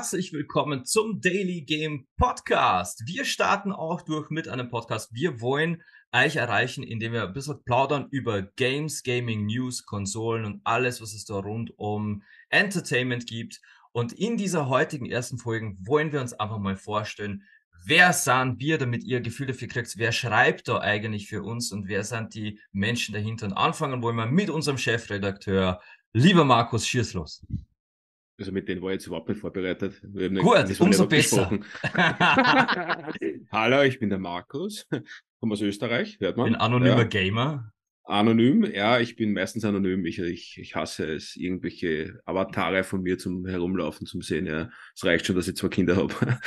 Herzlich willkommen zum Daily Game Podcast. Wir starten auch durch mit einem Podcast. Wir wollen euch erreichen, indem wir ein bisschen plaudern über Games, Gaming, News, Konsolen und alles, was es da rund um Entertainment gibt. Und in dieser heutigen ersten Folge wollen wir uns einfach mal vorstellen, wer sind wir, damit ihr Gefühl dafür kriegt, wer schreibt da eigentlich für uns und wer sind die Menschen dahinter. Und anfangen wollen wir mit unserem Chefredakteur, lieber Markus, schieß los. Also mit denen war ich jetzt überhaupt nicht vorbereitet. Gut, umso besser. Hallo, ich bin der Markus, komme aus Österreich, hört man. Bin anonymer ja. Gamer. Anonym, ja, ich bin meistens anonym. Ich, ich, ich hasse es, irgendwelche Avatare von mir zum Herumlaufen zum sehen. Ja, es reicht schon, dass ich zwei Kinder habe.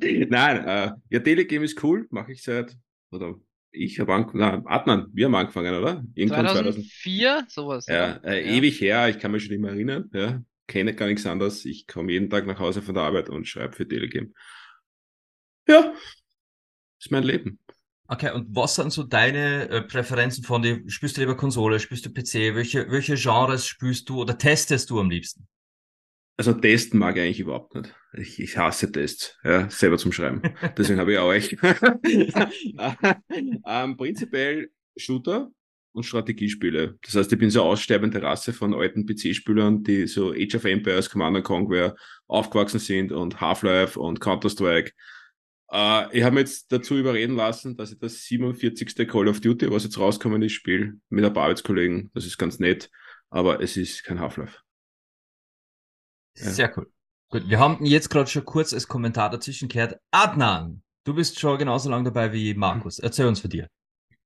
Nein, äh, ja, Telegame ist cool, mache ich seit, oder ich habe angefangen, Adnan, wir haben angefangen, oder? Irgendwann 2004, sowas. Ja, äh, ja, ewig her, ich kann mich schon nicht mehr erinnern, ja, kenne gar nichts anderes. Ich komme jeden Tag nach Hause von der Arbeit und schreibe für Telegame. Ja, ist mein Leben. Okay, und was sind so deine äh, Präferenzen von dir? Spielst du lieber Konsole, spielst du PC? Welche, welche Genres spielst du oder testest du am liebsten? Also testen mag ich eigentlich überhaupt nicht. Ich, ich hasse Tests, ja, selber zum Schreiben. Deswegen habe ich auch euch. ähm, prinzipiell Shooter und Strategiespiele. Das heißt, ich bin so aussterbende Rasse von alten PC-Spielern, die so Age of Empires, Command Conquer aufgewachsen sind und Half-Life und Counter-Strike äh, ich habe mich jetzt dazu überreden lassen, dass ich das 47. Call of Duty, was jetzt rauskommen ist, spiele mit ein paar Arbeitskollegen. Das ist ganz nett, aber es ist kein Half-Life. Sehr cool. Gut, wir haben jetzt gerade schon kurz als Kommentar dazwischen gehört. Adnan, du bist schon genauso lange dabei wie Markus. Erzähl uns von dir.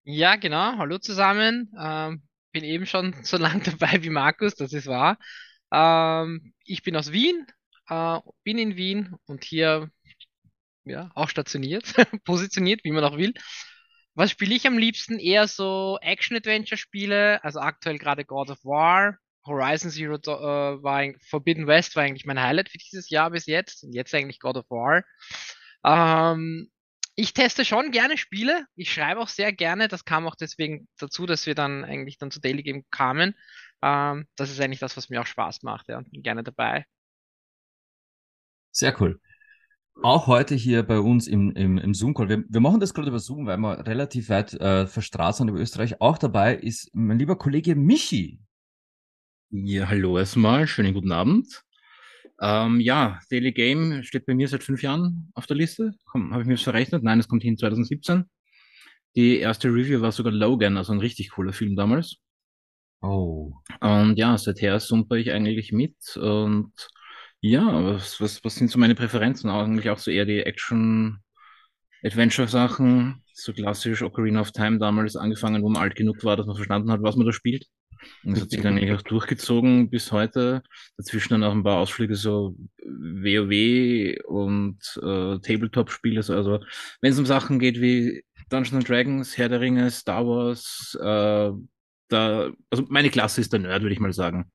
Ja, genau. Hallo zusammen. Ähm, bin eben schon so lange dabei wie Markus, das ist wahr. Ähm, ich bin aus Wien, äh, bin in Wien und hier ja, auch stationiert, positioniert, wie man auch will. Was spiele ich am liebsten? Eher so Action-Adventure-Spiele, also aktuell gerade God of War, Horizon Zero äh, war Forbidden West war eigentlich mein Highlight für dieses Jahr bis jetzt und jetzt eigentlich God of War. Ähm, ich teste schon gerne Spiele. Ich schreibe auch sehr gerne. Das kam auch deswegen dazu, dass wir dann eigentlich dann zu Daily Game kamen. Ähm, das ist eigentlich das, was mir auch Spaß macht. Ja, und bin gerne dabei. Sehr cool auch heute hier bei uns im, im, im Zoom-Call. Wir, wir machen das gerade über Zoom, weil wir relativ weit äh, verstrahlt sind über Österreich. Auch dabei ist mein lieber Kollege Michi. Ja, hallo erstmal, schönen guten Abend. Ähm, ja, Daily Game steht bei mir seit fünf Jahren auf der Liste. Habe ich mir das verrechnet? Nein, es kommt hin 2017. Die erste Review war sogar Logan, also ein richtig cooler Film damals. Oh. Und ja, seither sumper ich eigentlich mit und ja, was, was, was sind so meine Präferenzen? Eigentlich auch so eher die Action-Adventure-Sachen, so klassisch Ocarina of Time damals angefangen, wo man alt genug war, dass man verstanden hat, was man da spielt. Und das hat sich dann eigentlich auch durchgezogen bis heute. Dazwischen dann auch ein paar Ausflüge so WoW und äh, Tabletop-Spiele. Also wenn es um Sachen geht wie Dungeons Dragons, Herr der Ringe, Star Wars, äh, da, also meine Klasse ist der Nerd, würde ich mal sagen.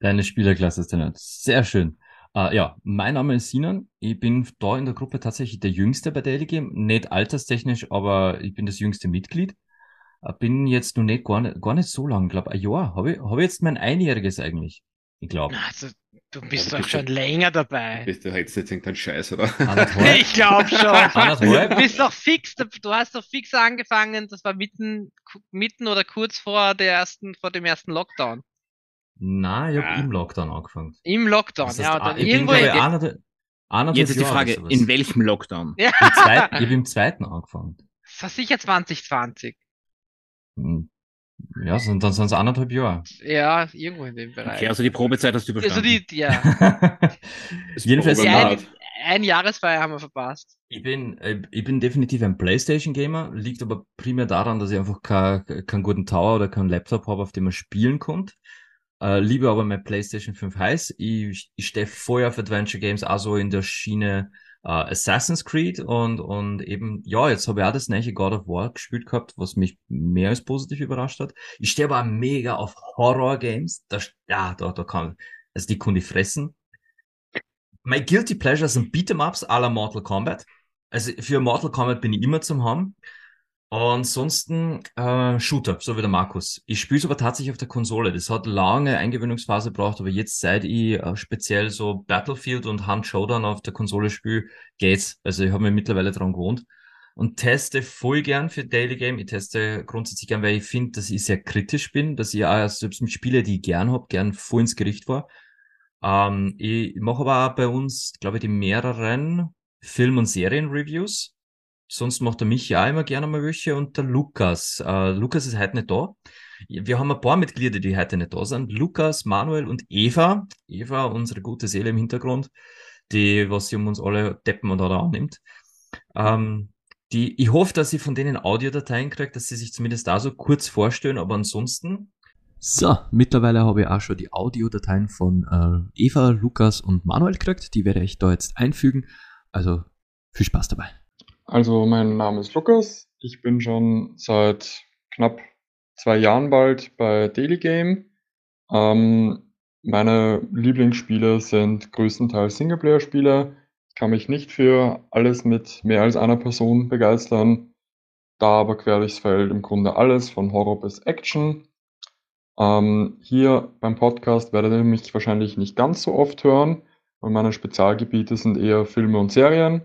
Deine Spielerklasse ist der Sehr schön. Uh, ja, mein Name ist Sinan. Ich bin da in der Gruppe tatsächlich der Jüngste bei der LG. Nicht alterstechnisch, aber ich bin das jüngste Mitglied. Uh, bin jetzt noch nicht gar nicht, gar nicht so lang, glaube ein Jahr. Habe ich, hab ich jetzt mein Einjähriges eigentlich. Ich glaube. Also, du bist ja, doch schon länger dabei. Bist du jetzt nicht irgendein Scheiß, oder? ich glaube schon. Du bist doch fix, du hast doch fix angefangen, das war mitten, mitten oder kurz vor der ersten, vor dem ersten Lockdown. Nein, ich habe ja. im Lockdown angefangen. Im Lockdown, das heißt, ja. Dann ich irgendwo bin, ich, einer, Jetzt ist die Frage, in welchem Lockdown? Ja. Im zweiten, ich habe im zweiten angefangen. Das war sicher 2020. Hm. Ja, sind, dann sind es anderthalb Jahre. Ja, irgendwo in dem Bereich. Okay, also die Probezeit hast du überstanden. Also die, ja. Jedenfalls ein, ein Jahresfeier haben wir verpasst. Ich bin, äh, ich bin definitiv ein Playstation-Gamer, liegt aber primär daran, dass ich einfach keinen kein guten Tower oder keinen Laptop habe, auf dem man spielen konnte. Äh, liebe aber mein PlayStation 5 heiß. Ich, ich stehe voll auf Adventure Games, also in der Schiene äh, Assassin's Creed und, und eben, ja, jetzt habe ich auch das neue God of War gespielt gehabt, was mich mehr als positiv überrascht hat. Ich stehe aber mega auf Horror Games. Da, ja, da, da kann, also die ich fressen. My Guilty Pleasure sind Beat'em Ups à la Mortal Kombat. Also für Mortal Kombat bin ich immer zum haben. Ansonsten äh, Shooter, so wie der Markus. Ich spiele es aber tatsächlich auf der Konsole. Das hat lange Eingewöhnungsphase gebraucht, aber jetzt seit ich äh, speziell so Battlefield und Hunt Showdown auf der Konsole spiele, geht's. Also ich habe mir mittlerweile dran gewohnt und teste voll gern für Daily Game. Ich teste grundsätzlich gern, weil ich finde, dass ich sehr kritisch bin, dass ich auch selbst mit Spielen, die ich gern hab, gern voll ins Gericht war. Ähm, ich mache aber auch bei uns, glaube ich, die mehreren Film- und Serien-Reviews. Sonst macht der Michi auch immer gerne mal welche und der Lukas. Äh, Lukas ist heute nicht da. Wir haben ein paar Mitglieder, die heute nicht da sind. Lukas, Manuel und Eva. Eva, unsere gute Seele im Hintergrund, die, was sie um uns alle deppen und da annimmt. Ähm, die, ich hoffe, dass sie von denen Audiodateien kriegt, dass sie sich zumindest da so kurz vorstellen, aber ansonsten so, mittlerweile habe ich auch schon die Audiodateien von äh, Eva, Lukas und Manuel gekriegt. Die werde ich da jetzt einfügen. Also viel Spaß dabei. Also mein Name ist Lukas. Ich bin schon seit knapp zwei Jahren bald bei Daily Game. Ähm, meine Lieblingsspiele sind größtenteils Singleplayer-Spiele. Ich kann mich nicht für alles mit mehr als einer Person begeistern. Da aber quer durchs Feld im Grunde alles, von Horror bis Action. Ähm, hier beim Podcast werdet ihr mich wahrscheinlich nicht ganz so oft hören, weil meine Spezialgebiete sind eher Filme und Serien.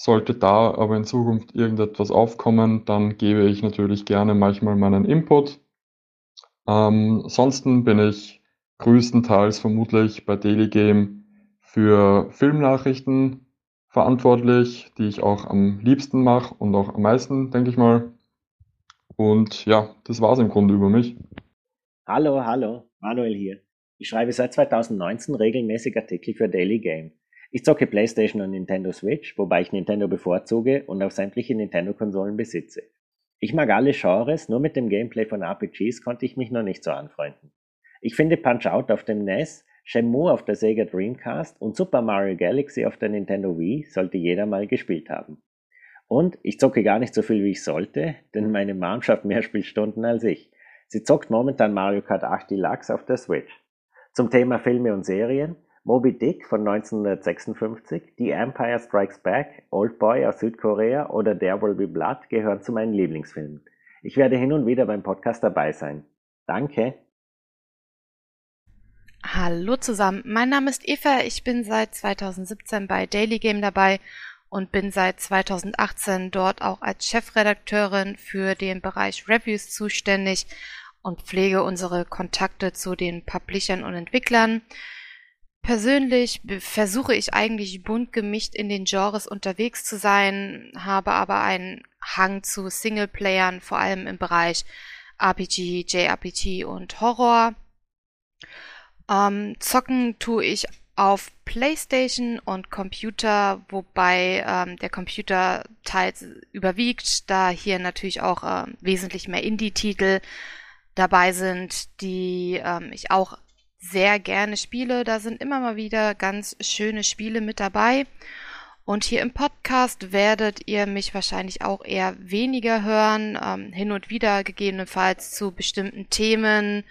Sollte da aber in Zukunft irgendetwas aufkommen, dann gebe ich natürlich gerne manchmal meinen Input. Ähm, ansonsten bin ich größtenteils vermutlich bei Daily Game für Filmnachrichten verantwortlich, die ich auch am liebsten mache und auch am meisten, denke ich mal. Und ja, das war's im Grunde über mich. Hallo, hallo, Manuel hier. Ich schreibe seit 2019 regelmäßig Artikel für Daily Game. Ich zocke PlayStation und Nintendo Switch, wobei ich Nintendo bevorzuge und auch sämtliche Nintendo-Konsolen besitze. Ich mag alle Genres, nur mit dem Gameplay von RPGs konnte ich mich noch nicht so anfreunden. Ich finde Punch-Out auf dem NES, Shenmue auf der Sega Dreamcast und Super Mario Galaxy auf der Nintendo Wii sollte jeder mal gespielt haben. Und ich zocke gar nicht so viel wie ich sollte, denn meine Mom schafft mehr Spielstunden als ich. Sie zockt momentan Mario Kart 8 Deluxe auf der Switch. Zum Thema Filme und Serien. Moby Dick von 1956, The Empire Strikes Back, Old Boy aus Südkorea oder There Will Be Blood gehören zu meinen Lieblingsfilmen. Ich werde hin und wieder beim Podcast dabei sein. Danke. Hallo zusammen, mein Name ist Eva, ich bin seit 2017 bei Daily Game dabei und bin seit 2018 dort auch als Chefredakteurin für den Bereich Reviews zuständig und pflege unsere Kontakte zu den Publishern und Entwicklern. Persönlich versuche ich eigentlich bunt gemischt in den Genres unterwegs zu sein, habe aber einen Hang zu Singleplayern, vor allem im Bereich RPG, JRPG und Horror. Ähm, zocken tue ich auf PlayStation und Computer, wobei ähm, der Computer teils überwiegt, da hier natürlich auch ähm, wesentlich mehr Indie-Titel dabei sind, die ähm, ich auch sehr gerne spiele. Da sind immer mal wieder ganz schöne Spiele mit dabei. Und hier im Podcast werdet ihr mich wahrscheinlich auch eher weniger hören, ähm, hin und wieder gegebenenfalls zu bestimmten Themen,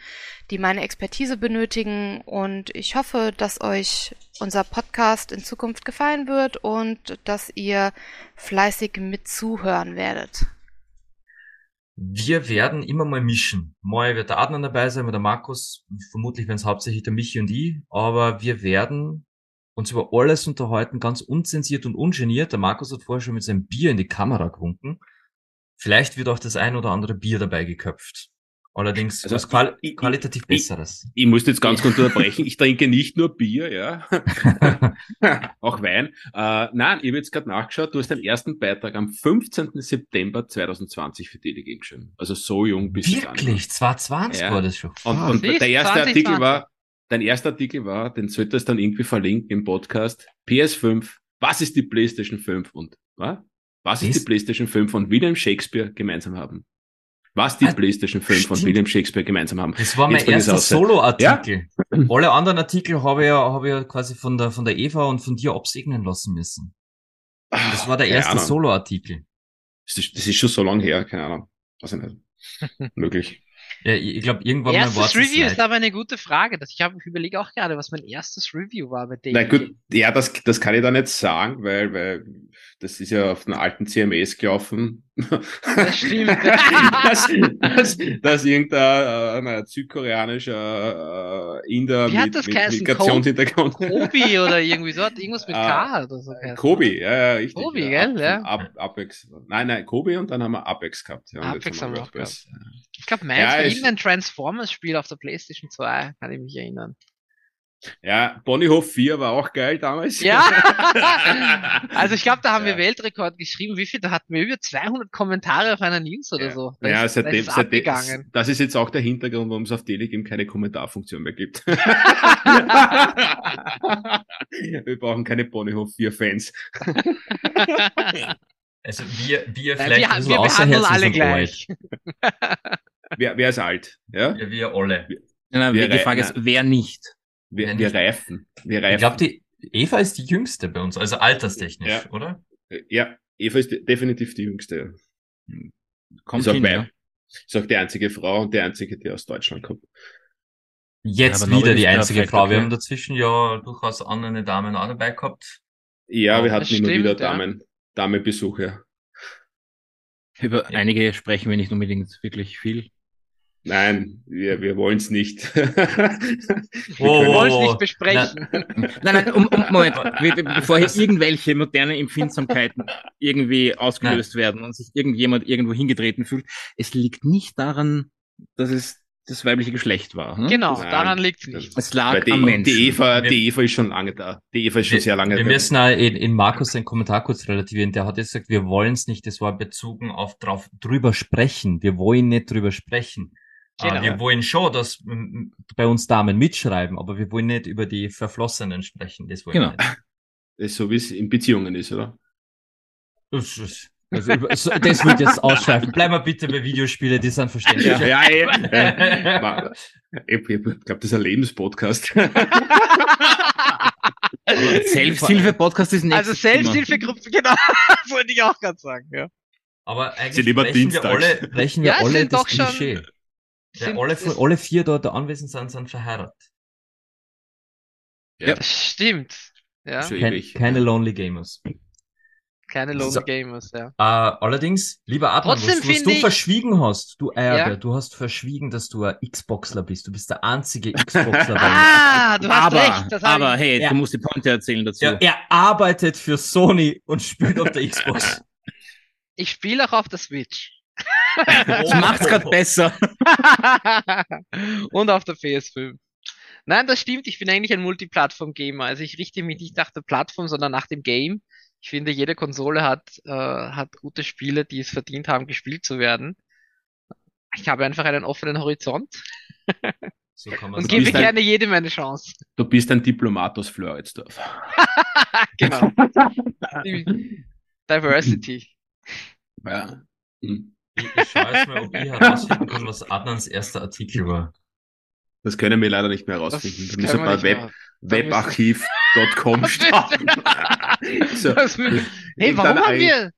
die meine Expertise benötigen. Und ich hoffe, dass euch unser Podcast in Zukunft gefallen wird und dass ihr fleißig mit zuhören werdet. Wir werden immer mal mischen. Mal wird der Adnan dabei sein, mit der Markus, vermutlich werden es hauptsächlich der Michi und ich, aber wir werden uns über alles unterhalten, ganz unzensiert und ungeniert. Der Markus hat vorher schon mit seinem Bier in die Kamera gewunken. Vielleicht wird auch das ein oder andere Bier dabei geköpft. Allerdings also was qual ich, qualitativ ich, Besseres. Ich, ich muss jetzt ganz kurz unterbrechen. Ich trinke nicht nur Bier, ja. auch Wein. Äh, nein, ich habe jetzt gerade nachgeschaut, du hast den ersten Beitrag am 15. September 2020 für DDG geschrieben. Also so jung bist du. Wirklich? 2020 ja. war das schon. Und, und der erste 20, Artikel war, dein erster Artikel war, den solltest du dann irgendwie verlinken im Podcast. PS5, was ist die PlayStation 5 und was? Was ist die PlayStation 5 und William Shakespeare gemeinsam haben? Was die ah, PlayStation 5 stimmt. und William Shakespeare gemeinsam haben. Das war mein Jetzt erster Solo-Artikel. Ja? Alle anderen Artikel habe ich, ja, habe ich ja quasi von der, von der Eva und von dir absegnen lassen müssen. Das war der erste Solo-Artikel. Das ist, das ist schon so lange her, keine Ahnung. Weiß ich nicht. Möglich. Ja, ich glaube, irgendwann mal Erstes war es Review ist aber eine gute Frage. Ich, hab- ich überlege auch gerade, was mein erstes Review war bei Daily Na gut, ja, das, das kann ich da nicht sagen, weil, weil das ist ja auf den alten CMS gelaufen. Das stimmt, das dass, dass, dass irgendein äh, südkoreanischer äh, Inder Wie hat mit, das mit geheißen? Migrationshintergrund. Kobi oder irgendwie so, hat irgendwas mit Ah, K oder so. Geheißen, Kobi, ja, ja, richtig. Kobi, ja, gell, ja. Ab, Apex. Nein, nein, Kobi und dann haben wir Apex gehabt. Ja, Apex haben wir auch WordPress. Ich glaube, meins Ja, war ist- irgendein Transformers-Spiel auf der PlayStation 2, kann ich mich erinnern. Ja, Bonnyhof 4 war auch geil damals. Ja! also ich glaube, da haben wir Ja. Weltrekord geschrieben. Wie viel? Da hatten wir über 200 Kommentare auf einer News oder Ja. so. Da Ja, ist, da seitdem, ist es seitdem, abgegangen. das ist jetzt auch der Hintergrund, warum es auf Telegame keine Kommentarfunktion mehr gibt. wir brauchen keine Ponyhof 4 Fans. Also wir, wir Nein, vielleicht wir, ein bisschen wir behandeln alle gleich. Wer, wer ist alt? Ja? Ja, wir alle. Nein, Wir die Frage ist, nein. wer nicht? Wir, Ja, wir reifen. Wir Ich reifen. glaube, die Eva ist die jüngste bei uns, also alterstechnisch, Ja. oder? ja, Eva ist de- definitiv die jüngste. Kommt ist, auch hin, bei, ja. ist auch die einzige Frau und die einzige, die aus Deutschland kommt. Jetzt wieder die einzige perfekt, Frau. okay. Wir haben dazwischen ja durchaus andere Damen auch dabei gehabt. Ja, wir das hatten immer stimmt, wieder ja. Damen, Damenbesuche. Über Ja. einige sprechen wir nicht unbedingt wirklich viel. Nein, wir, wir wollen es nicht. wir Oh, Wir können- wollen es nicht besprechen. Nein, nein, um, um, Moment, Be- be- bevor hier irgendwelche moderne Empfindsamkeiten irgendwie ausgelöst werden und sich irgendjemand irgendwo hingetreten fühlt, es liegt nicht daran, dass es das weibliche Geschlecht war. Ne? Genau, Nein, daran liegt es nicht. Es lag die, am Menschen. die, Eva, Wir- die Eva ist schon lange da. Die Eva ist schon sehr lange wir da. müssen auch in, in Markus den Kommentar kurz relativieren. Der hat jetzt gesagt, wir wollen es nicht. Das war bezogen auf drauf drüber sprechen. Wir wollen nicht drüber sprechen. Genau. Äh, wir wollen schon, dass bei uns Damen mitschreiben, aber wir wollen nicht über die Verflossenen sprechen. Das wollen Genau. wir nicht. Das ist so, wie es in Beziehungen ist, oder? Das, ist- also über, so, das wird jetzt ausschweifen. Bleiben wir bitte bei Videospiele, die sind verständlich. ja, eh. äh, Ma- ich ich glaube, das ist ein Lebenspodcast. Selbsthilfe-Podcast ist Also nächstes Thema. Selbsthilfegruppe, genau, wollte ich auch gerade sagen. Ja. Aber Sie eigentlich lieber brechen wir alle, brechen wir Ja, alle sind das doch schon- Klischee. Ja, alle, alle vier dort anwesend sind, sind verheiratet. Ja. Das stimmt. Ja, Kein, keine Lonely Gamers. keine Lone So. Gamers, ja. Äh, allerdings, lieber Adrian, was, was du ich- verschwiegen hast, du Eierbär, Ja. du hast verschwiegen, dass du ein Xboxler bist. Du bist der einzige Xboxler. Ah, du hast aber, recht. Das aber ich, hey, Ja. du musst die Pointe erzählen dazu. Ja, er arbeitet für Sony und spielt auf der Xbox. ich spiele auch auf der Switch. Das macht's gerade besser. Und auf der PS5. Nein, das stimmt. Ich bin eigentlich ein Multiplattform-Gamer. Also ich richte mich nicht nach der Plattform, sondern nach dem Game. Ich finde, jede Konsole hat, äh, hat gute Spiele, die es verdient haben, gespielt zu werden. Ich habe einfach einen offenen Horizont So kann man und gebe bist ein- gerne jedem eine Chance. Du bist ein Diplomat aus Floridsdorf. genau. Diversity. Ja. Hm. Ich, ich schaue jetzt mal, ob ich herausfinden kann, was Adnans erster Artikel war. Das können wir leider nicht mehr herausfinden. Da müssen wir wir bei Web, müssen- webarchiv.com starten. so, Das hey, warum haben wir,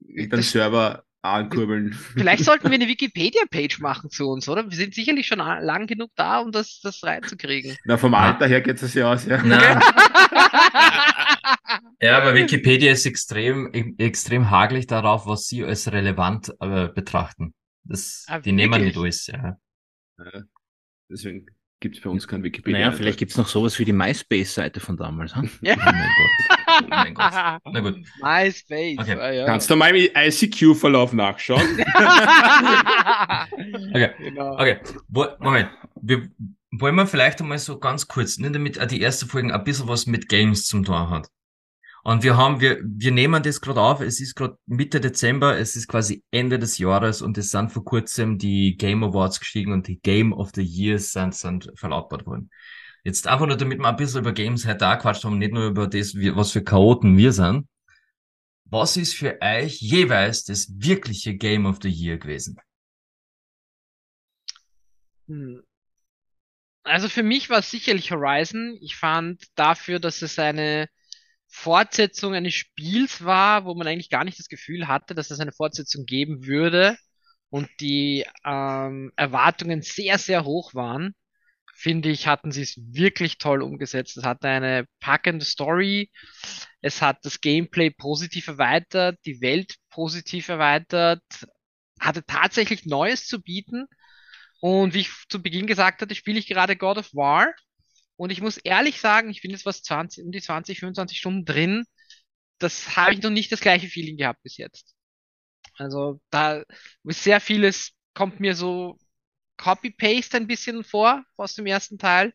irgendein Server ankurbeln. vielleicht sollten wir eine Wikipedia-Page machen zu uns, oder? Wir sind sicherlich schon lang genug da, um das, das reinzukriegen. Na, vom Alter her geht es ja aus, ja. Ja, aber Wikipedia ist extrem, extrem hagelig darauf, was sie als relevant äh, betrachten. Das, Ah, die nehmen nicht alles, ja. Deswegen gibt es bei uns kein Wikipedia. Naja, vielleicht gibt's noch sowas wie die MySpace-Seite von damals. Hm? Oh mein Gott. Oh mein Gott. Na gut. MySpace. Okay. ah, ja. Kannst du mal im ICQ-Verlauf nachschauen? Okay. genau. Okay, Wo, Moment. Wir, wollen wir vielleicht einmal so ganz kurz, nur damit auch die erste Folge ein bisschen was mit Games zum tun hat. Und wir haben, wir, wir nehmen das gerade auf, es ist gerade Mitte Dezember, es ist quasi Ende des Jahres und es sind vor kurzem die Game Awards gestiegen und die Game of the Years sind, sind verlautbart worden. Jetzt einfach nur, damit wir ein bisschen über Games heute auch quatscht haben, nicht nur über das, was für Chaoten wir sind. Was ist für euch jeweils das wirkliche Game of the Year gewesen? Hm. Also für mich war es sicherlich Horizon. Ich fand dafür, dass es eine Fortsetzung eines Spiels war, wo man eigentlich gar nicht das Gefühl hatte, dass es eine Fortsetzung geben würde, und die ähm, Erwartungen sehr, sehr hoch waren, finde ich, hatten sie es wirklich toll umgesetzt. Es hatte eine packende Story, es hat das Gameplay positiv erweitert, die Welt positiv erweitert, hatte tatsächlich Neues zu bieten. Und wie ich zu Beginn gesagt hatte, spiele ich gerade God of War. Und ich muss ehrlich sagen, ich bin jetzt was 20, um die 20, 25 Stunden drin. Das habe ich noch nicht das gleiche Feeling gehabt bis jetzt. Also da ist sehr vieles kommt mir so Copy-Paste ein bisschen vor aus dem ersten Teil.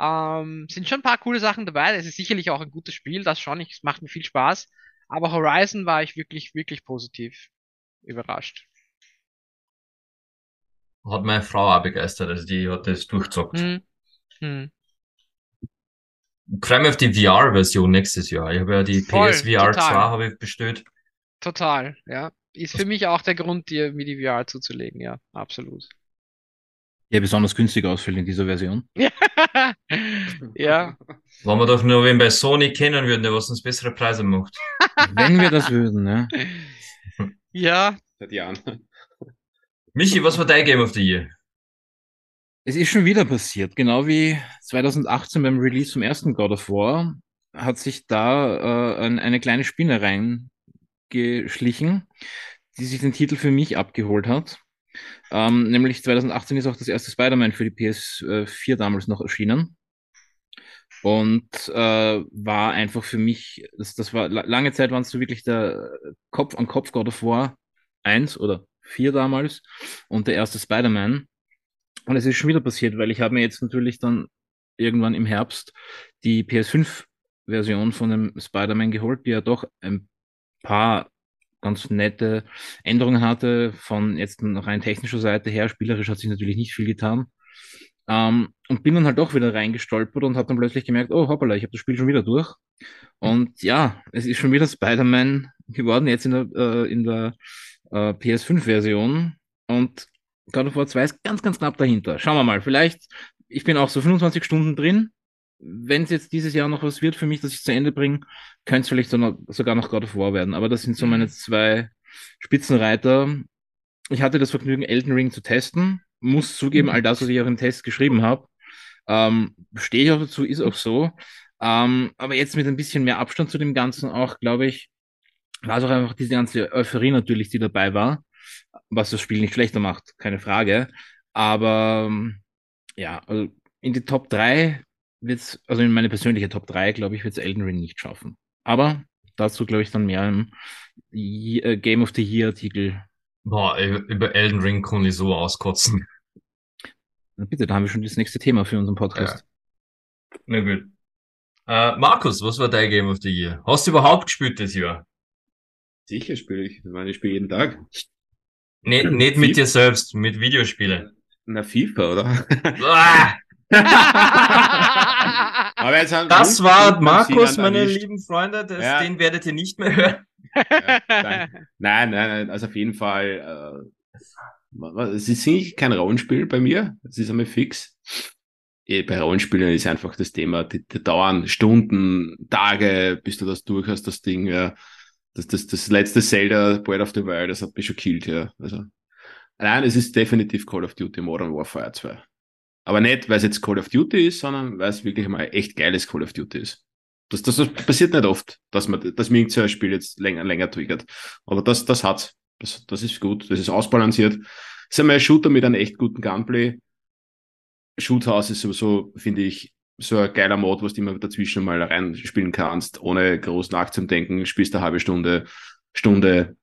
Ähm, sind schon ein paar coole Sachen dabei. Es ist sicherlich auch ein gutes Spiel, das schon. Es macht mir viel Spaß. Aber Horizon war ich wirklich, wirklich positiv überrascht. Hat meine Frau auch begeistert, also die hat das durchzockt. Hm. Hm. Freue mich auf die VR-Version nächstes Jahr. Ich habe ja die Voll, PSVR 2 total. habe ich bestellt. Total, ja. Ist für mich auch der Grund, dir mir die VR zuzulegen, ja, absolut. Der besonders günstig ausfällt in dieser Version. ja, Wenn wir doch nur wen bei Sony kennen würden, der was uns bessere Preise macht. Wenn wir das würden, ne? ja, Seit Jahren. Michi, was war dein Game of the Year? Es ist schon wieder passiert, genau wie 2018 beim Release vom ersten God of War hat sich da äh, ein, eine kleine Spinne reingeschlichen, die sich den Titel für mich abgeholt hat. Ähm, nämlich 2018 ist auch das erste Spider-Man für die PS4 damals noch erschienen. Und äh, war einfach für mich, das, das war la- lange Zeit waren es so wirklich der Kopf an Kopf God of War 1 oder 4 damals und der erste Spider-Man. Und es ist schon wieder passiert, weil ich habe mir jetzt natürlich dann irgendwann im Herbst die PS5-Version von dem Spider-Man geholt, die ja doch ein paar ganz nette Änderungen hatte, von jetzt rein technischer Seite her. Spielerisch hat sich natürlich nicht viel getan. Ähm, und bin dann halt doch wieder reingestolpert und habe dann plötzlich gemerkt, oh hoppala, ich habe das Spiel schon wieder durch. Und ja, es ist schon wieder Spider-Man geworden, jetzt in der, äh, der äh, PS5-Version. Und God of War 2 ist ganz, ganz knapp dahinter. Schauen wir mal, vielleicht, ich bin auch so 25 Stunden drin. Wenn es jetzt dieses Jahr noch was wird für mich, dass ich zu Ende bringe, könnte es vielleicht so noch, sogar noch God of War werden. Aber das sind so meine zwei Spitzenreiter. Ich hatte das Vergnügen, Elden Ring zu testen. Muss zugeben, all das, was ich auch im Test geschrieben habe, ähm, stehe ich auch dazu, ist auch so. Ähm, aber jetzt mit ein bisschen mehr Abstand zu dem Ganzen auch, glaube ich, war es auch einfach diese ganze Euphorie natürlich, die dabei war, was das Spiel nicht schlechter macht, keine Frage. Aber ähm, ja, also in die Top 3 wird's, also in meine persönliche Top 3, glaube ich, wird es Elden Ring nicht schaffen. Aber dazu, glaube ich, dann mehr im äh, Game of the Year Artikel. Boah, über Elden Ring kann ich so auskotzen. Na bitte, da haben wir schon das nächste Thema für unseren Podcast. Na gut. Äh, Markus, was war dein Game of the Year? Hast du überhaupt gespielt das Jahr? Sicher spiele ich. Ich meine, ich spiele jeden Tag. Nee, nicht mit dir selbst, mit Videospielen. Na, FIFA, oder? Ah, Aber jetzt haben das war Markus, meine erwischt. lieben Freunde. Das, Ja. Den werdet ihr nicht mehr hören. Ja, nein, nein, nein, also auf jeden Fall, äh, es ist nicht kein Rollenspiel bei mir, es ist einmal fix. Eh, Bei Rollenspielen ist einfach das Thema, die, die dauern Stunden, Tage, bis du das durch hast, das Ding, ja. Das, das, das letzte Zelda, Breath of the Wild, das hat mich schon killt, ja. Also, nein, es ist definitiv Call of Duty Modern Warfare 2. Aber nicht, weil es jetzt Call of Duty ist, sondern weil es wirklich mal echt geiles Call of Duty ist. Das, das, das passiert nicht oft, dass man, dass mir irgendein Spiel jetzt länger, länger triggert. Aber das, das hat's. Das, das ist gut. Das ist ausbalanciert. ist einmal ein Shooter mit einem echt guten Gunplay. Shoothouse ist sowieso, finde ich, so ein geiler Mod, wo du immer dazwischen mal reinspielen kannst, ohne groß nachzudenken. Spielst eine halbe Stunde, Stunde,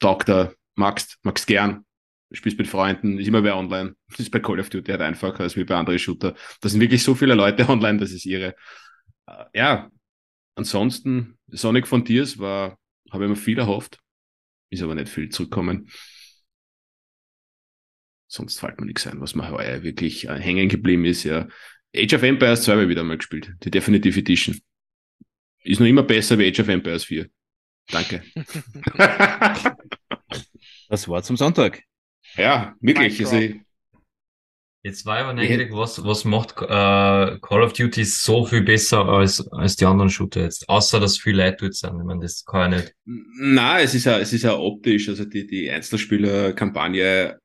Doktor, magst, magst gern, spielst mit Freunden, ist immer wer online. Das ist bei Call of Duty halt einfacher als wie bei anderen Shooter. Da sind wirklich so viele Leute online, das ist ihre. Äh, Ja, ansonsten, Sonic Frontiers war, habe ich mir viel erhofft, ist aber nicht viel zurückkommen. Sonst fällt mir nichts ein, was mir heuer wirklich äh, hängen geblieben ist, ja. Age of Empires 2 habe ich wieder mal gespielt, die Definitive Edition. Ist noch immer besser wie Age of Empires 4. Danke. Das war zum Sonntag. ja, wirklich. Also. Jetzt war ich aber neugierig, was, was macht äh, Call of Duty so viel besser als, als die anderen Shooter jetzt? Außer, dass viel Leute dort sind. Ich meine, das kann ja nicht. Na, es ist ja, es ist ja optisch. Also die, die Einzelspieler-Kampagne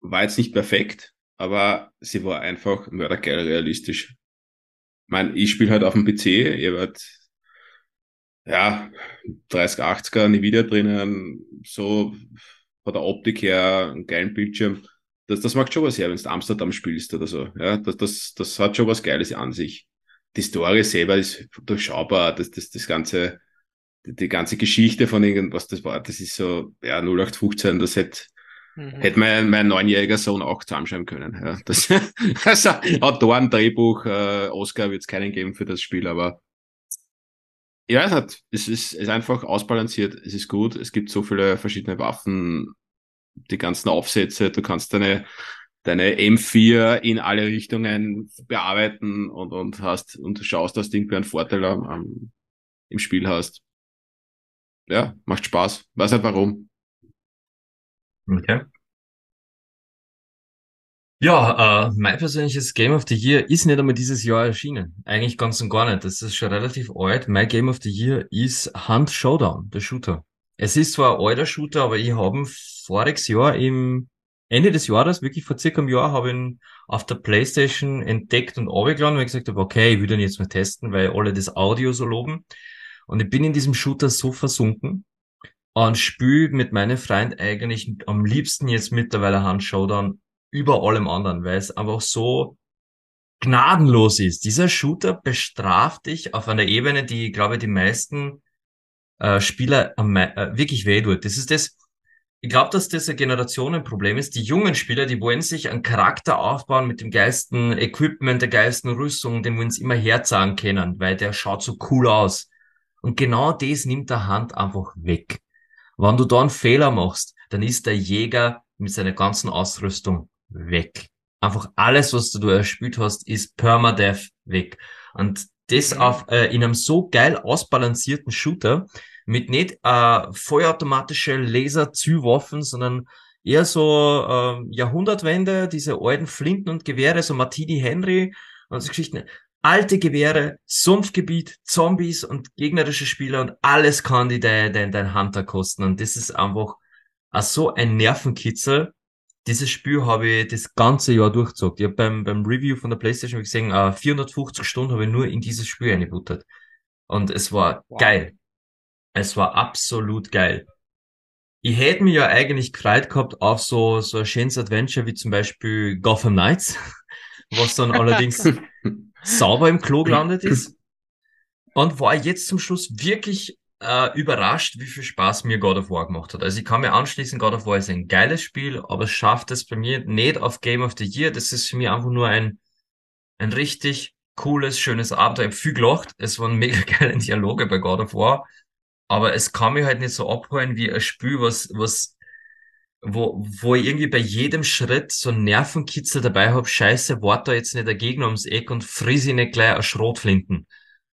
war jetzt nicht perfekt, aber sie war einfach mördergeil realistisch. Ich meine, ich spiele halt auf dem PC, ihr werdet ja 3080er Nvidia drinnen, so von der Optik her einen geilen Bildschirm das, das macht schon was her, wenn du Amsterdam spielst oder so. Ja, das, das, das hat schon was Geiles an sich. Die Story selber ist durchschaubar, das, das, das ganze, die, die ganze Geschichte von irgendwas, das war, das ist so, ja, 0815, das hätte, mhm. hätte mein, mein neunjähriger Sohn auch zusammenschreiben können. Ja, das, also, Autoren, Drehbuch, äh, Oscar wird es keinen geben für das Spiel, aber ja, es hat, es ist, ist einfach ausbalanciert, es ist gut, es gibt so viele verschiedene Waffen, die ganzen Aufsätze, du kannst deine, deine M4 in alle Richtungen bearbeiten und, und hast, und schaust, dass du irgendwie einen Vorteil am, am, im Spiel hast. Ja, macht Spaß. Weiß nicht warum. Okay. Ja, äh, mein persönliches Game of the Year ist nicht einmal dieses Jahr erschienen. Eigentlich ganz und gar nicht. Das ist schon relativ alt. Mein Game of the Year ist Hunt Showdown, der Shooter. Es ist zwar ein alter Shooter, aber ich habe ihn voriges Jahr im Ende des Jahres, wirklich vor circa einem Jahr, habe ich ihn auf der Playstation entdeckt und runtergeladen, weil ich gesagt habe, okay, ich will den jetzt mal testen, weil alle das Audio so loben. Und ich bin in diesem Shooter so versunken und spüle mit meinen Freunden eigentlich am liebsten jetzt mittlerweile Hand Showdown über allem anderen, weil es einfach so gnadenlos ist. Dieser Shooter bestraft dich auf einer Ebene, die, glaube ich, die meisten äh, Spieler äh, wirklich weh tut. Das ist das, ich glaube, dass das ein Generationenproblem ist. Die jungen Spieler, die wollen sich einen Charakter aufbauen mit dem geilsten Equipment, der geilsten Rüstung, den wollen sie immer herzagen können, weil der schaut so cool aus. Und genau das nimmt der Hand einfach weg. Wenn du da einen Fehler machst, dann ist der Jäger mit seiner ganzen Ausrüstung weg. Einfach alles, was du erspielt hast, ist permadeath weg. Und das mhm. auf, äh, in einem so geil ausbalancierten Shooter, mit nicht äh, vollautomatische Laser-Zielwaffen, sondern eher so äh, Jahrhundertwende, diese alten Flinten und Gewehre, so Martini Henry und so Geschichten. Alte Gewehre, Sumpfgebiet, Zombies und gegnerische Spieler und alles kann die dein, dein, dein Hunter kosten. Und das ist einfach auch so ein Nervenkitzel. Dieses Spiel habe ich das ganze Jahr durchgezogen. Ich habe beim, beim Review von der Playstation gesehen, äh, 450 Stunden habe ich nur in dieses Spiel eingebuttert. Und es war wow. geil. Es war absolut geil. Ich hätte mir ja eigentlich gefreut gehabt auf so, so ein schönes Adventure wie zum Beispiel Gotham Knights, was dann allerdings sauber im Klo gelandet ist. Und war jetzt zum Schluss wirklich äh, überrascht, wie viel Spaß mir God of War gemacht hat. Also ich kann mir anschließen, God of War ist ein geiles Spiel, aber es schafft es bei mir nicht auf Game of the Year. Das ist für mich einfach nur ein, ein richtig cooles, schönes Abenteuer. Ich habe viel gelacht. Es waren mega geile Dialoge bei God of War aber es kann mich halt nicht so abholen wie ein Spiel, was, was, wo, wo ich irgendwie bei jedem Schritt so einen Nervenkitzel dabei habe, scheiße, wart da jetzt nicht der Gegner ums Eck und friss ich nicht gleich eine Schrotflinten.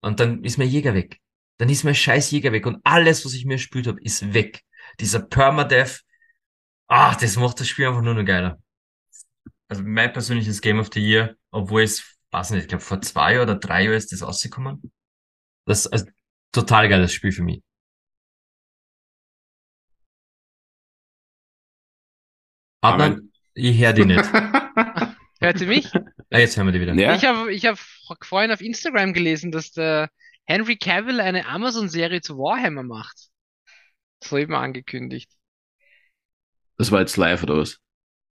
Und dann ist mein Jäger weg. Dann ist mein scheiß Jäger weg und alles, was ich mir gespielt habe, ist weg. Dieser Permadeath, ah, das macht das Spiel einfach nur noch geiler. Also mein persönliches Game of the Year, obwohl es, weiß nicht, ich glaube vor zwei oder drei Jahren ist das rausgekommen. Das ist also, total geiles Spiel für mich. Adnan, ich höre die nicht. Hört sie mich? Ah, jetzt hören wir die wieder. Ja. Ich habe ich hab vorhin auf Instagram gelesen, dass der Henry Cavill eine Amazon-Serie zu Warhammer macht. Soeben angekündigt. Das war jetzt live oder was?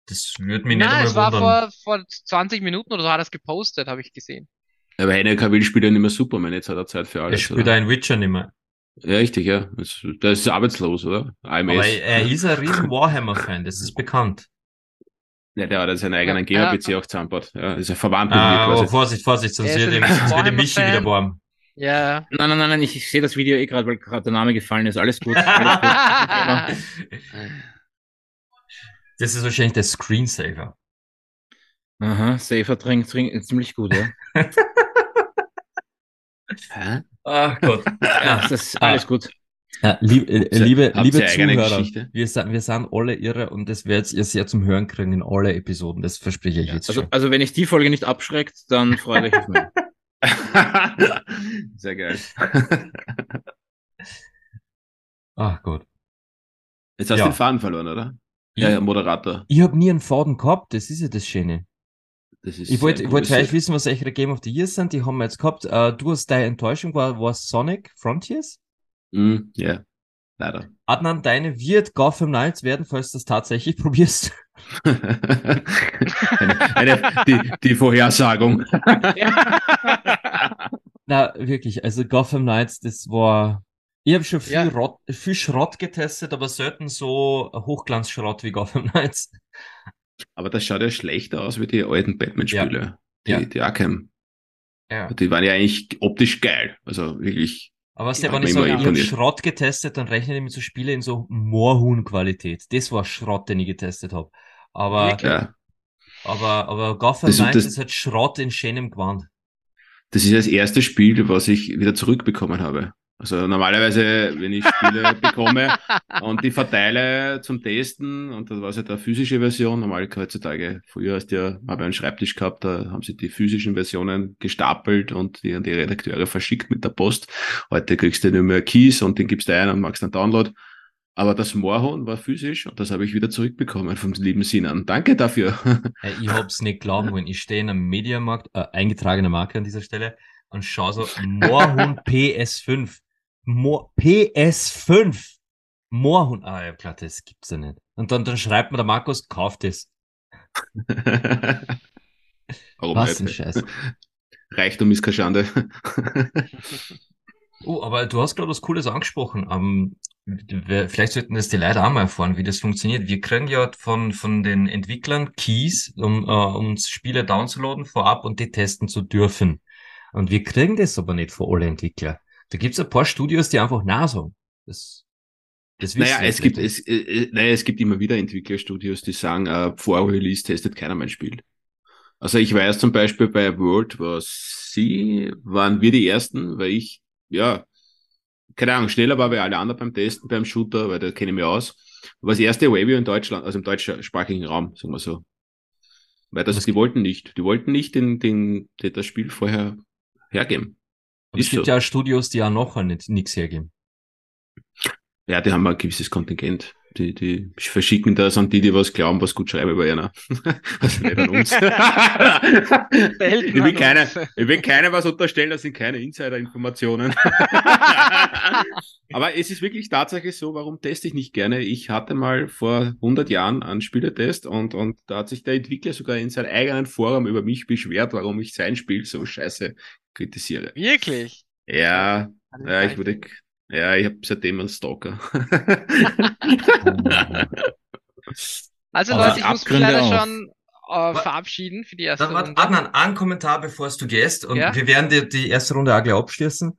Das würde mich nicht Nein, es war vor, vor 20 Minuten oder so hat er es gepostet, habe ich gesehen. Aber Henry Cavill spielt ja nicht mehr Superman, jetzt hat er Zeit für alles. Er spielt ein Witcher nicht mehr. Ja, richtig, ja. Der ist arbeitslos, oder? AMS. Aber er ist ein riesen Warhammer-Fan, das ist bekannt. Ja, der hat seinen eigenen ja, GHPC ja. auch zusammengebaut. Ja, ist ja verwandt mit ah, mir quasi. Oh, Vorsicht, Vorsicht, sonst wird, dem Michi wieder warm. Ja. Nein, nein, nein, nein, ich, ich sehe das Video eh gerade, weil gerade der Name gefallen ist. Alles gut. Alles gut. das ist wahrscheinlich der Screensaver. Aha, Safer trinkt, trinkt ziemlich gut, ja. Hä? Ach Gott. Ja, das ist alles ah. gut. Ja, lieb, äh, liebe, habt liebe Zuhörer, wir sind, wir sind alle irre und das werdet ihr sehr zum Hören kriegen in alle Episoden. Das verspreche ich Ja, jetzt also, schon. also wenn ich die Folge nicht abschreckt, dann freut euch auf mich. Sehr geil. Ach Gott. Jetzt hast du Ja. den Faden verloren, oder? Ja, ja, Moderator. Ich habe nie einen Faden gehabt, das ist ja das Schöne. Das ist Ich wollte sehr ich wollte cool. vielleicht wissen, was eure Game of the Year sind. Die haben wir jetzt gehabt. Äh, du hast deine Enttäuschung, war, war Sonic Frontiers? Mm, Ja, leider. Adnan, deine wird Gotham Knights werden, falls du das tatsächlich probierst. eine, eine, die, die Vorhersagung. Na, wirklich, also Gotham Knights, das war. Ich habe schon viel, Ja. Rott, viel Schrott getestet, aber selten so Hochglanzschrott wie Gotham Knights. Aber das schaut ja schlechter aus wie die alten Batman-Spiele. Die, Ja. die Arkham. Ja. Die waren ja eigentlich optisch geil. Also wirklich. Aber was der, wenn ich immer ich habe. Schrott getestet, dann rechne ich mit so Spiele in so Moorhuhn-Qualität. Das war Schrott, den ich getestet habe. Aber? Ja. aber, aber Gotham Das- Knights das- ist halt Schrott in schönem Gewand. Das ist das erste Spiel, was ich wieder zurückbekommen habe. Also normalerweise, wenn ich Spiele bekomme und die verteile zum Testen, und das war ja der physische Version, normal heutzutage, früher hast du ja, habe ich einen Schreibtisch gehabt, da haben sie die physischen Versionen gestapelt und die an die Redakteure verschickt mit der Post. Heute kriegst du nur mehr Keys und den gibst du ein und machst einen Download. Aber das Moorhuhn war physisch und das habe ich wieder zurückbekommen vom lieben Sinan. Danke dafür. Ich hab's nicht glauben wollen. Ich stehe in einem Mediamarkt, äh, eingetragene Marke an dieser Stelle, und schau so, Moorhuhn PS5. Mo PS5! Moorhuhn, ah ja klar, das gibt's ja nicht. Und dann, dann schreibt mir der Markus, kauft es. Warum Was ein? Scheiß. Reichtum ist keine Schande. Oh, aber du hast gerade was Cooles angesprochen. Ähm, wer- vielleicht sollten das die Leute auch mal erfahren, wie das funktioniert. Wir kriegen ja von, von den Entwicklern Keys, um, äh, um Spiele downzuladen vorab und die testen zu dürfen. Und wir kriegen das aber nicht von alle Entwickler. Da gibt's ein paar Studios, die einfach na sagen. Das, das Naja, es gibt, es, äh, äh, naja, es gibt immer wieder Entwicklerstudios, die sagen, äh, vor Release testet keiner mein Spiel. Also ich weiß zum Beispiel bei World War C waren wir die Ersten, weil ich, ja, keine Ahnung, schneller war wie alle anderen beim Testen, beim Shooter, weil da kenne ich mich aus. War das erste Review in Deutschland, also im deutschsprachigen Raum, sagen wir so. Weil das, die wollten nicht, die wollten nicht den, den, den, das Spiel vorher hergeben. Aber es gibt so. ja Studios, die auch nachher nicht, nichts hergeben. Ja, die haben ein gewisses Kontingent. Die, die verschicken das an die, die was glauben, was gut schreiben über einer. also nicht an uns. ich, will keine, ich will keine was unterstellen, das sind keine Insider-Informationen. Aber es ist wirklich tatsächlich so, warum teste ich nicht gerne? Ich hatte mal vor 100 Jahren einen Spieletest und, und da hat sich der Entwickler sogar in seinem eigenen Forum über mich beschwert, warum ich sein Spiel so scheiße kritisiere. Wirklich? Ja, ja, ich wurde, ja, ich habe seitdem einen Stalker. Also Aber Leute, ich muss mich leider auf. schon äh, verabschieden für die erste Dann warte, Runde. Adnan, einen Kommentar, bevor du gehst. Und Ja? wir werden die, die erste Runde auch gleich abschließen,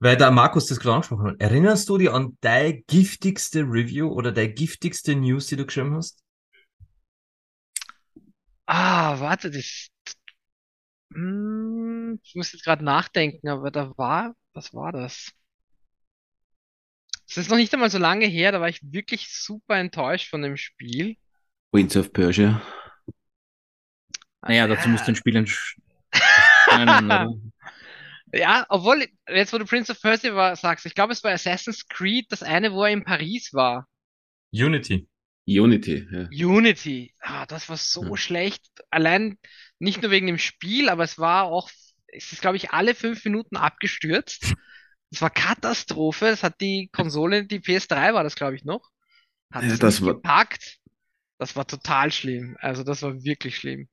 weil der Markus das gerade angesprochen hat. Erinnerst du dich an deine giftigste Review oder deine giftigste News, die du geschrieben hast? Ah, warte, das. Hm, ich muss jetzt gerade nachdenken, aber da war, was war das? Es ist noch nicht einmal so lange her, da war ich wirklich super enttäuscht von dem Spiel. Winds of Persia. Naja, dazu musst du ein Spiel entscheiden? Ja, obwohl, jetzt wo du Prince of Persia war, sagst, ich glaube, es war Assassin's Creed, das eine, wo er in Paris war. Unity. Unity, ja. Unity. Ah, das war so Hm. schlecht. Allein nicht nur wegen dem Spiel, aber es war auch, es ist, glaube ich, alle fünf Minuten abgestürzt. Es war Katastrophe. Es hat die Konsole, die PS3 war das, glaube ich, noch. Hat Ja, es das war- gepackt. Das war total schlimm. Also, das war wirklich schlimm.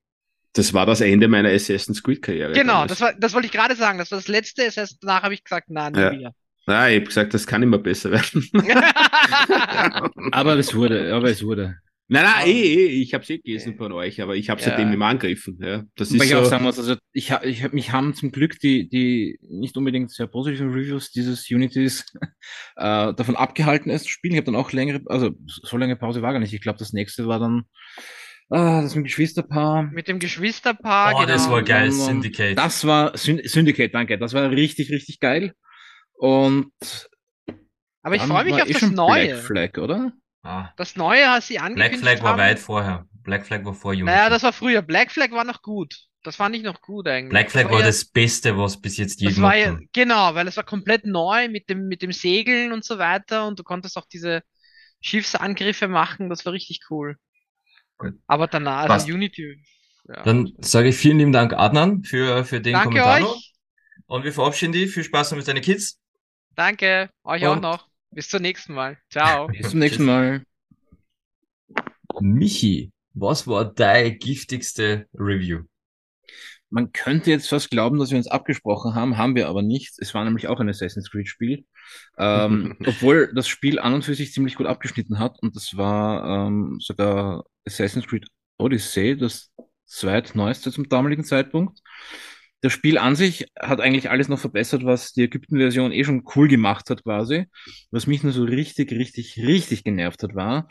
Das war das Ende meiner Assassin's Creed-Karriere. Genau, damals. das war, das wollte ich gerade sagen. Das war das letzte. Es heißt, danach habe ich gesagt, na, nie Ja. wieder. Ah, ich habe gesagt, das kann immer besser werden. Aber es wurde, aber es wurde. Nein, nein, Aber- eh, eh, ich habe eh gelesen von euch, aber ich habe Ja. seitdem nicht mehr angegriffen. Ja, das ist ich auch so, sagen muss, also ich, ich hab, mich haben zum Glück die, die nicht unbedingt sehr positiven Reviews dieses Unities äh, davon abgehalten, es zu spielen. Ich habe dann auch längere, also so lange Pause war gar nicht. Ich glaube, das nächste war dann äh, das mit dem Geschwisterpaar. Mit dem Geschwisterpaar, Oh, genau. das war geil, ähm, Syndicate. Das war Syn Syndicate, danke. Das war richtig, richtig geil. Und Aber ich freue mich auf eh das Neue. Black Flag, oder? Ah, Das Neue hat sie Black angekündigt Flag war haben. weit vorher. Black Flag war vor Unity. Naja, das war früher. Black Flag war noch gut. Das fand ich noch gut eigentlich. Black Flag das war ja, das Beste, was bis jetzt je war ja, genau, weil es war komplett neu mit dem, mit dem Segeln und so weiter und du konntest auch diese Schiffsangriffe machen, das war richtig cool. Gut. Aber danach, also Unity, ja. Dann sage ich vielen lieben Dank, Adnan, für, für den Danke Kommentar. euch, Und wir verabschieden dich. Viel Spaß noch mit deinen Kids. danke, euch auch Und- noch. Bis zum nächsten Mal. Ciao. Bis zum nächsten. Mal. Michi, was war dein giftigste Review? Man könnte jetzt fast glauben, dass wir uns abgesprochen haben, haben wir aber nicht. Es war nämlich auch ein Assassin's Creed Spiel. Ähm, obwohl das Spiel an und für sich ziemlich gut abgeschnitten hat und das war ähm, sogar Assassin's Creed Odyssey, das zweitneueste zum damaligen Zeitpunkt. Das Spiel an sich hat eigentlich alles noch verbessert, was die Ägypten-Version eh schon cool gemacht hat quasi. Was mich nur so richtig, richtig, richtig genervt hat, war,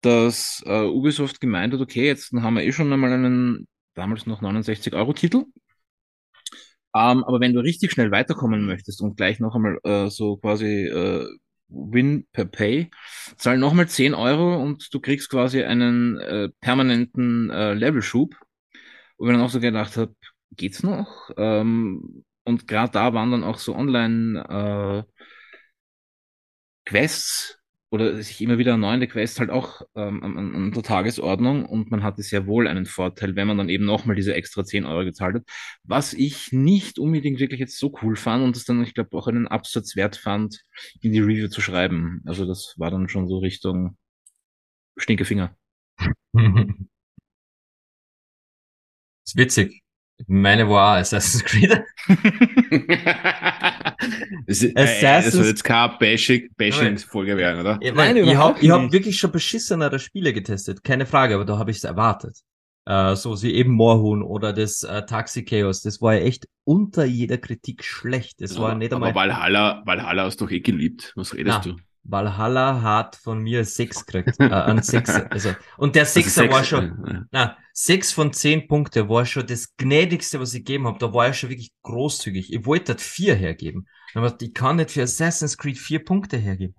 dass äh, Ubisoft gemeint hat, okay, jetzt haben wir eh schon einmal einen damals noch 69 Euro Titel. Ähm, aber wenn du richtig schnell weiterkommen möchtest und gleich noch einmal äh, so quasi äh, Win per Pay, zahl nochmal 10 Euro und du kriegst quasi einen äh, permanenten äh, Levelschub. Und ich dann auch so gedacht habe, geht's noch? Ähm, und gerade da waren dann auch so Online äh, Quests oder sich immer wieder erneuernde Quests halt auch ähm, an, an der Tagesordnung und man hatte sehr wohl einen Vorteil, wenn man dann eben nochmal diese extra 10 Euro gezahlt hat, was ich nicht unbedingt wirklich jetzt so cool fand und das dann, ich glaube, auch einen Absatz wert fand, in die Review zu schreiben. Also das war dann schon so Richtung Stinkefinger. ist witzig. Meine war auch Assassin's Creed. das, ist, äh, Assassin's- das soll jetzt keine Bashing- Bashing-Folge werden, oder? Ich, Nein, mein, ich habe hab wirklich schon beschissenere Spiele getestet, keine Frage, aber da habe ich es erwartet. Äh, so wie eben Moorhuhn oder das äh, Taxi Chaos, das war ja echt unter jeder Kritik schlecht. Das war nicht einmal. aber Valhalla, Valhalla hast du doch eh geliebt. Was redest Na, du? Valhalla hat von mir sechs gekriegt. Äh, an sechs, also, und der Sechser Also war sechs- schon, äh, äh. na, sechs von zehn Punkte war schon das gnädigste, was ich gegeben habe. Da war ich schon wirklich großzügig. Ich wollte das vier hergeben. Aber ich kann nicht für Assassin's Creed vier Punkte hergeben.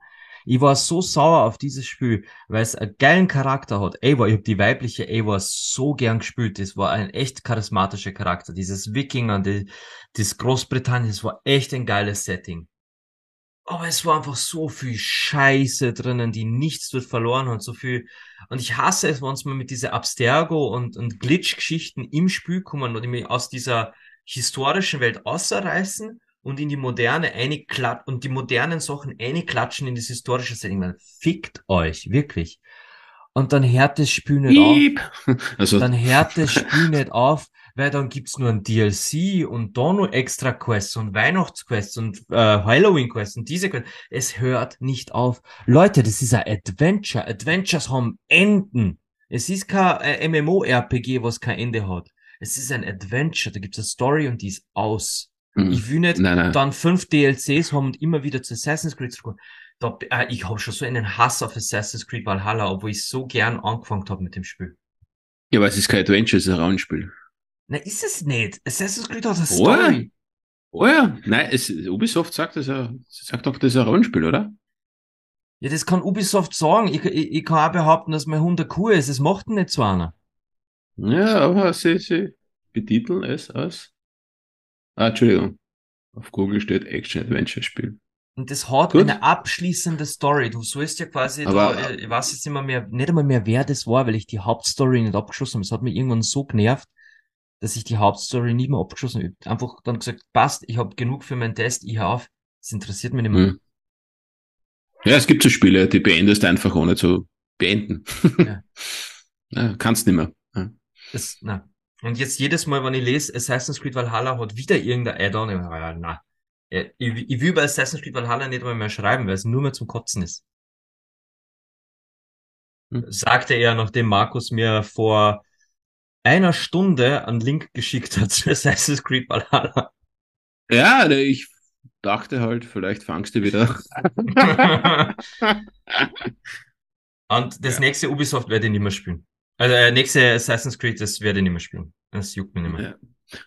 Ich war so sauer auf dieses Spiel, weil es einen geilen Charakter hat. Ava, ich habe die weibliche Ava so gern gespielt. Das war ein echt charismatischer Charakter. Dieses Wikinger, die, das Großbritannien, das war echt ein geiles Setting. Aber es war einfach so viel Scheiße drinnen, die nichts dort verloren hat, so viel. Und ich hasse es, wenn es mal mit dieser Abstergo und, und Glitch-Geschichten im Spiel kommen und mich aus dieser historischen Welt ausreißen und in die moderne eine und die modernen Sachen eine klatschen in das historische Setting. Man, fickt euch, wirklich. Und dann hört das Spiel nicht auf Piep. Also, dann hört das Spiel nicht auf, weil dann gibt's nur ein DLC und da nur extra Quests und Weihnachtsquests und äh, Halloween Quests und diese Quests. Es hört nicht auf. Leute, das ist ein Adventure. Adventures haben Enden. Es ist kein äh, MMO-RPG, was kein Ende hat. Es ist ein Adventure. Da gibt's eine Story und die ist aus. hm. Ich will nicht nein, nein. dann fünf DLCs haben und immer wieder zu Assassin's Creed zurück. Äh, ich habe schon so einen Hass auf Assassin's Creed Valhalla, obwohl ich so gern angefangen habe mit dem Spiel. Ja, aber es ist kein Adventure, es ist ein Rollenspiel. Na, ist es nicht. Assassin's Creed hat eine Oh ja. Story. Oh ja, nein, es, Ubisoft sagt, das ja, sagt doch, das ist ein Rollenspiel, oder? Ja, das kann Ubisoft sagen. Ich, ich, ich kann auch behaupten, dass mein Hund der Kuh ist. Es macht ihn nicht so einer. Ja, aber sie, sie betiteln es als. Ah, Entschuldigung. Auf Google steht Action Adventure Spiel. Und das hat Gut. eine abschließende Story. Du sollst ja quasi, Aber- da, ich weiß jetzt nicht mehr, nicht einmal mehr, wer das war, weil ich die Hauptstory nicht abgeschlossen habe. Es hat mich irgendwann so genervt, dass ich die Hauptstory nicht mehr abgeschlossen habe. Einfach dann gesagt, passt, ich habe genug für meinen Test, ich hör auf. Das interessiert mich nicht mehr. Hm. Ja, es gibt so Spiele, die beendest einfach ohne zu beenden. Ja. ja, kannst nicht mehr. Ja. Das, na. Und jetzt jedes Mal, wenn ich lese, Assassin's Creed Valhalla hat wieder irgendein Add-on, na. Ja, Ich, ich will bei Assassin's Creed Valhalla nicht einmal mehr schreiben, weil es nur mehr zum Kotzen ist. Hm. Sagte er, nachdem Markus mir vor einer Stunde einen Link geschickt hat zu Assassin's Creed Valhalla. Ja, ich dachte halt, vielleicht fangst du wieder. Und das Ja. nächste Ubisoft werde ich nicht mehr spielen. Also äh, nächste Assassin's Creed, das werde ich nicht mehr spielen. Das juckt mich nicht mehr. Ja.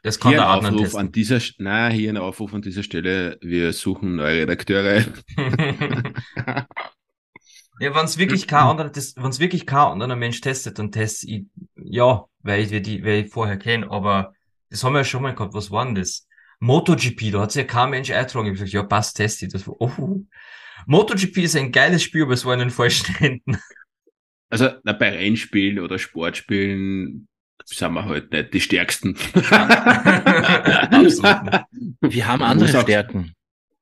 Das kann Hier der ein Adnan Aufruf testen. an dieser, na, hier ein Aufruf an dieser Stelle. Wir suchen neue Redakteure. Ja, wenn es wirklich kein anderer, wenn es wirklich kein anderer Mensch testet, dann teste ich, ja, weil ich die, weil ich vorher kenne, aber das haben wir ja schon mal gehabt. Was war denn das? MotoGP, da hat sich ja kein Mensch eingetragen. Ich hab gesagt, ja, passt, teste ich. Das war, oh. MotoGP ist ein geiles Spiel, aber es war in den falschen Händen. Also na, bei Rennspielen oder Sportspielen sind wir halt nicht die Stärksten. Absolut nicht. Wir haben andere auch- Stärken.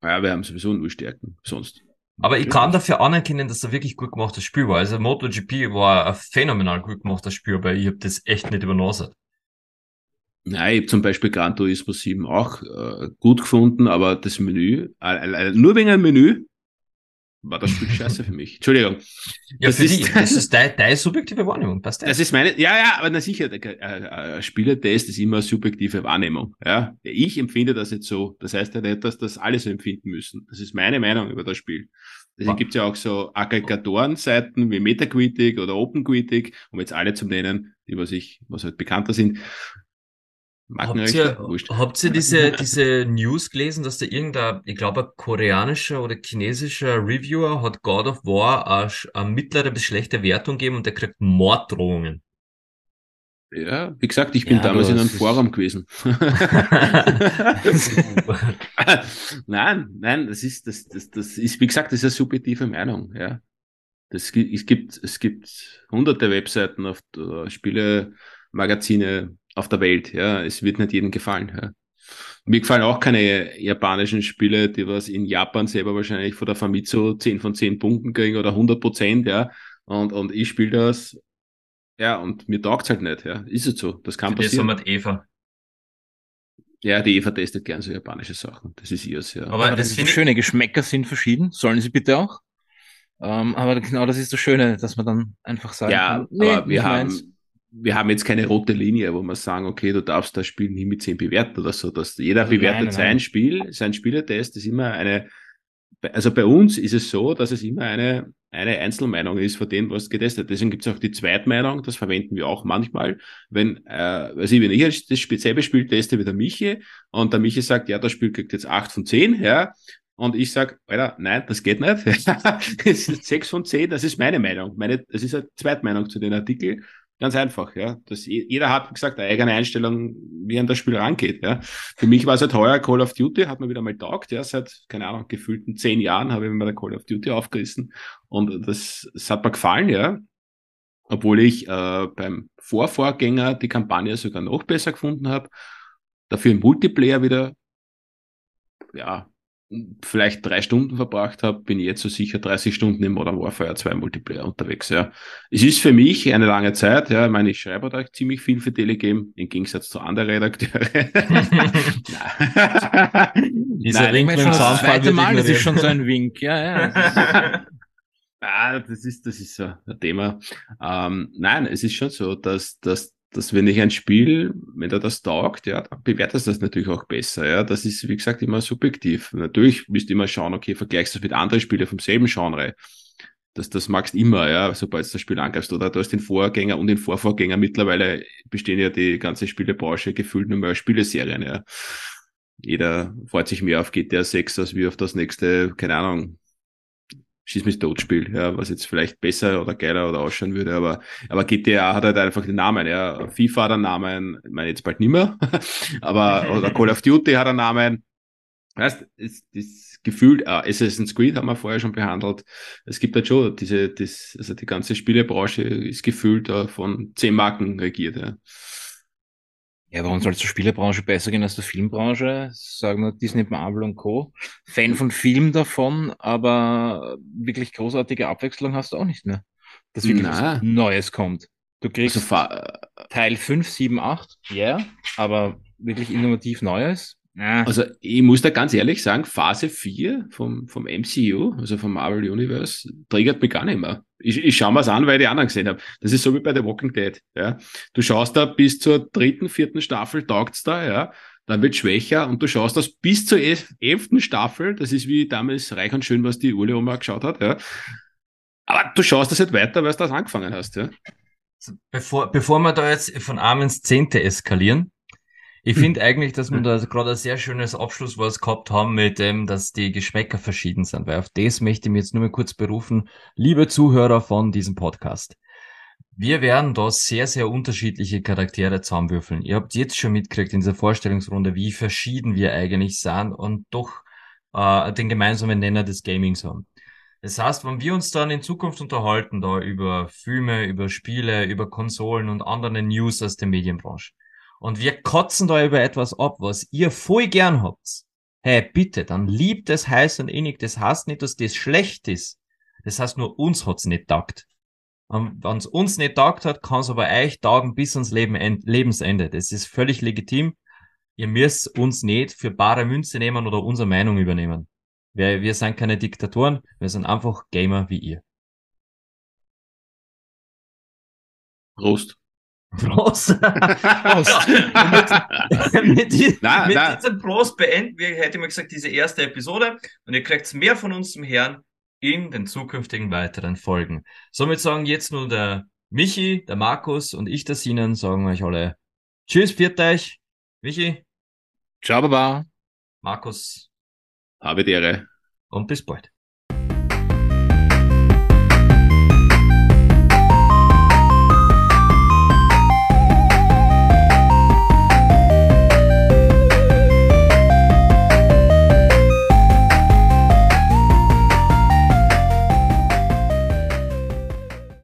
Ja, wir haben sowieso nur Stärken. Sonst. Aber ich kann dafür anerkennen, dass er wirklich gut gemachtes Spiel war. Also MotoGP war ein phänomenal gut gemachtes Spiel, aber ich habe das echt nicht übernommen. Nein, ich habe zum Beispiel Gran Turismo 7 auch äh, gut gefunden, aber das Menü, äh, äh, nur wegen einem Menü, war das Spiel scheiße für mich. Entschuldigung. Ja, Das ist- dich. Das ist deine, deine subjektive Wahrnehmung. Passt Das ist meine, ja, ja, aber na sicher, der äh, äh, Spielertest ist immer eine subjektive Wahrnehmung. Ja, ich empfinde das jetzt so. Das heißt ja nicht, dass das alle so empfinden müssen. Das ist meine Meinung über das Spiel. Deswegen Wa- gibt's ja auch so Aggregatoren-Seiten wie Metacritic oder OpenCritic, um jetzt alle zu nennen, die was ich, was halt bekannter sind. Habt ihr, habt ihr diese, diese News gelesen, dass da irgendein, ich glaube, ein koreanischer oder chinesischer Reviewer hat God of War eine, mittlere bis schlechte Wertung gegeben und der kriegt Morddrohungen. Ja, wie gesagt, ich bin Ja, damals in einem Forum gewesen. nein, nein, das ist, das, das, das ist, wie gesagt, das ist eine subjektive Meinung, ja. Das, es gibt, es gibt hunderte Webseiten auf äh, Spielemagazine auf der Welt, ja. Es wird nicht jedem gefallen, ja. Mir gefallen auch keine japanischen Spiele, die was in Japan selber wahrscheinlich von der Famitsu 10 von 10 Punkten kriegen oder 100 Prozent, ja. Und, und ich spiele das, ja, und mir taugt's halt nicht, ja. Ist es so. Das kann Das haben passieren. wir Eva. Ja, die Eva testet gern so japanische Sachen. Das ist ihrs, ja. Aber Aber das das Schöne, Geschmäcker sind verschieden, sollen sie bitte auch. Ähm, aber genau das ist das Schöne, dass man dann einfach sagen ja, kann, nee, aber wir nicht meins. Wir haben jetzt keine rote Linie, wo wir sagen, okay, du darfst das Spiel nie mit 10 bewerten oder so. Dass jeder Also bewertet nein, nein, sein nein. Spiel, sein Spielertest ist immer eine, also bei uns ist es so, dass es immer eine, eine Einzelmeinung ist von dem, was getestet. Deswegen gibt es auch die Zweitmeinung, das verwenden wir auch manchmal. Wenn, äh, also wenn ich das selbe Spiel teste wie der Michi und der Michi sagt, ja, das Spiel kriegt jetzt 8 von 10, ja, und ich sag, Alter, nein, das geht nicht. Es ist 6 von 10, das ist meine Meinung. Meine, das ist eine Zweitmeinung zu den Artikel. Ganz einfach, ja. Das, jeder hat, wie gesagt, eine eigene Einstellung, wie an das Spiel rangeht, ja. Für mich war es halt heuer Call of Duty, hat mir wieder mal taugt, ja. Seit, keine Ahnung, gefühlten zehn Jahren habe ich mir der Call of Duty aufgerissen. Und das, das hat mir gefallen, ja. Obwohl ich äh, beim Vorvorgänger die Kampagne sogar noch besser gefunden habe. Dafür im Multiplayer wieder, ja, vielleicht drei Stunden verbracht habe, bin ich jetzt so sicher 30 Stunden im Modern Warfare 2 Multiplayer unterwegs, ja. Es ist für mich eine lange Zeit, ja. Ich meine, ich schreibe da ziemlich viel für Telegame, im Gegensatz zu anderen Redakteure. Dieser Nein, Link Ich mit dem schon das zweite Mal, das ist schon so ein Wink. Ja, ja. Ah, das ist, das ist so ein Thema. Ähm, nein, es ist schon so, dass, dass, dass wenn ich ein Spiel, wenn du das taugt, ja, dann bewertest du das natürlich auch besser. Ja, das ist, wie gesagt, immer subjektiv. Natürlich müsst ihr immer schauen, okay, vergleichst du das mit anderen Spielen vom selben Genre. Das, das magst immer, ja, sobald du das Spiel angreifst. Oder du hast den Vorgänger und den Vorvorgänger. Mittlerweile bestehen ja die ganze Spielebranche gefühlt nur mehr Spieleserien, ja. Jeder freut sich mehr auf GTA 6 als wie auf das nächste, keine Ahnung, Schieß mich tot Spiel, ja, was jetzt vielleicht besser oder geiler oder ausschauen würde, aber, aber GTA hat halt einfach den Namen, ja. FIFA hat einen Namen, ich meine jetzt bald nimmer, aber, oder Call of Duty hat einen Namen. Weißt, es, das gefühlt, äh, Assassin's Creed haben wir vorher schon behandelt. Es gibt halt schon diese, das, also die ganze Spielebranche ist gefühlt äh, von zehn Marken regiert, ja. Ja, warum soll es der Spielebranche besser gehen als der Filmbranche? Sagen wir Disney, Marvel und Co. Fan von Film davon, aber wirklich großartige Abwechslung hast du auch nicht mehr. Dass wirklich Na. was Neues kommt. Du kriegst Also, Teil 5, 7, 8, ja, yeah, aber wirklich innovativ Neues. Ja. Also ich muss da ganz ehrlich sagen, Phase 4 vom, vom MCU, also vom Marvel Universe, triggert mich gar nicht mehr. Ich, ich schaue mir's an, weil ich die anderen gesehen habe. Das ist so wie bei The Walking Dead. Ja. Du schaust da bis zur dritten, vierten Staffel, taugt's da, ja. Dann wird schwächer und du schaust das bis zur elf- elften Staffel. Das ist wie damals Reich und Schön, was die Urle Oma geschaut hat, ja. Aber du schaust das nicht weiter, weil du das angefangen hast, ja. Bevor, bevor wir da jetzt von Arm ins Zehnte eskalieren, Ich finde eigentlich, dass wir da gerade ein sehr schönes Abschlusswort gehabt haben mit dem, dass die Geschmäcker verschieden sind, weil auf das möchte ich mich jetzt nur mal kurz berufen. Liebe Zuhörer von diesem Podcast. Wir werden da sehr, sehr unterschiedliche Charaktere zusammenwürfeln. Ihr habt jetzt schon mitgekriegt in dieser Vorstellungsrunde, wie verschieden wir eigentlich sind und doch äh, den gemeinsamen Nenner des Gamings haben. Das heißt, wenn wir uns dann in Zukunft unterhalten, da über Filme, über Spiele, über Konsolen und andere News aus der Medienbranche, und wir kotzen da über etwas ab, was ihr voll gern habt, hey, bitte, dann liebt es heiß und innig. Das heißt nicht, dass das schlecht ist. Das heißt nur, uns hat's nicht taugt. Wenn es uns nicht taugt hat, kann es aber euch taugen bis ans Leben, Lebensende. Das ist völlig legitim. Ihr müsst uns nicht für bare Münze nehmen oder unsere Meinung übernehmen. Wir, wir sind keine Diktatoren, wir sind einfach Gamer wie ihr. Prost. Prost. Prost. mit, mit, die, na, mit na. diesem Prost beenden wir, hätte ich mal gesagt, diese erste Episode und ihr kriegt mehr von uns zum Herrn in den zukünftigen weiteren Folgen. Somit sagen jetzt nur der Michi, der Markus und ich, der Sinan, sagen euch alle Tschüss, viert euch. Michi. Ciao, Baba. Markus. Habe die Ehre. Und bis bald.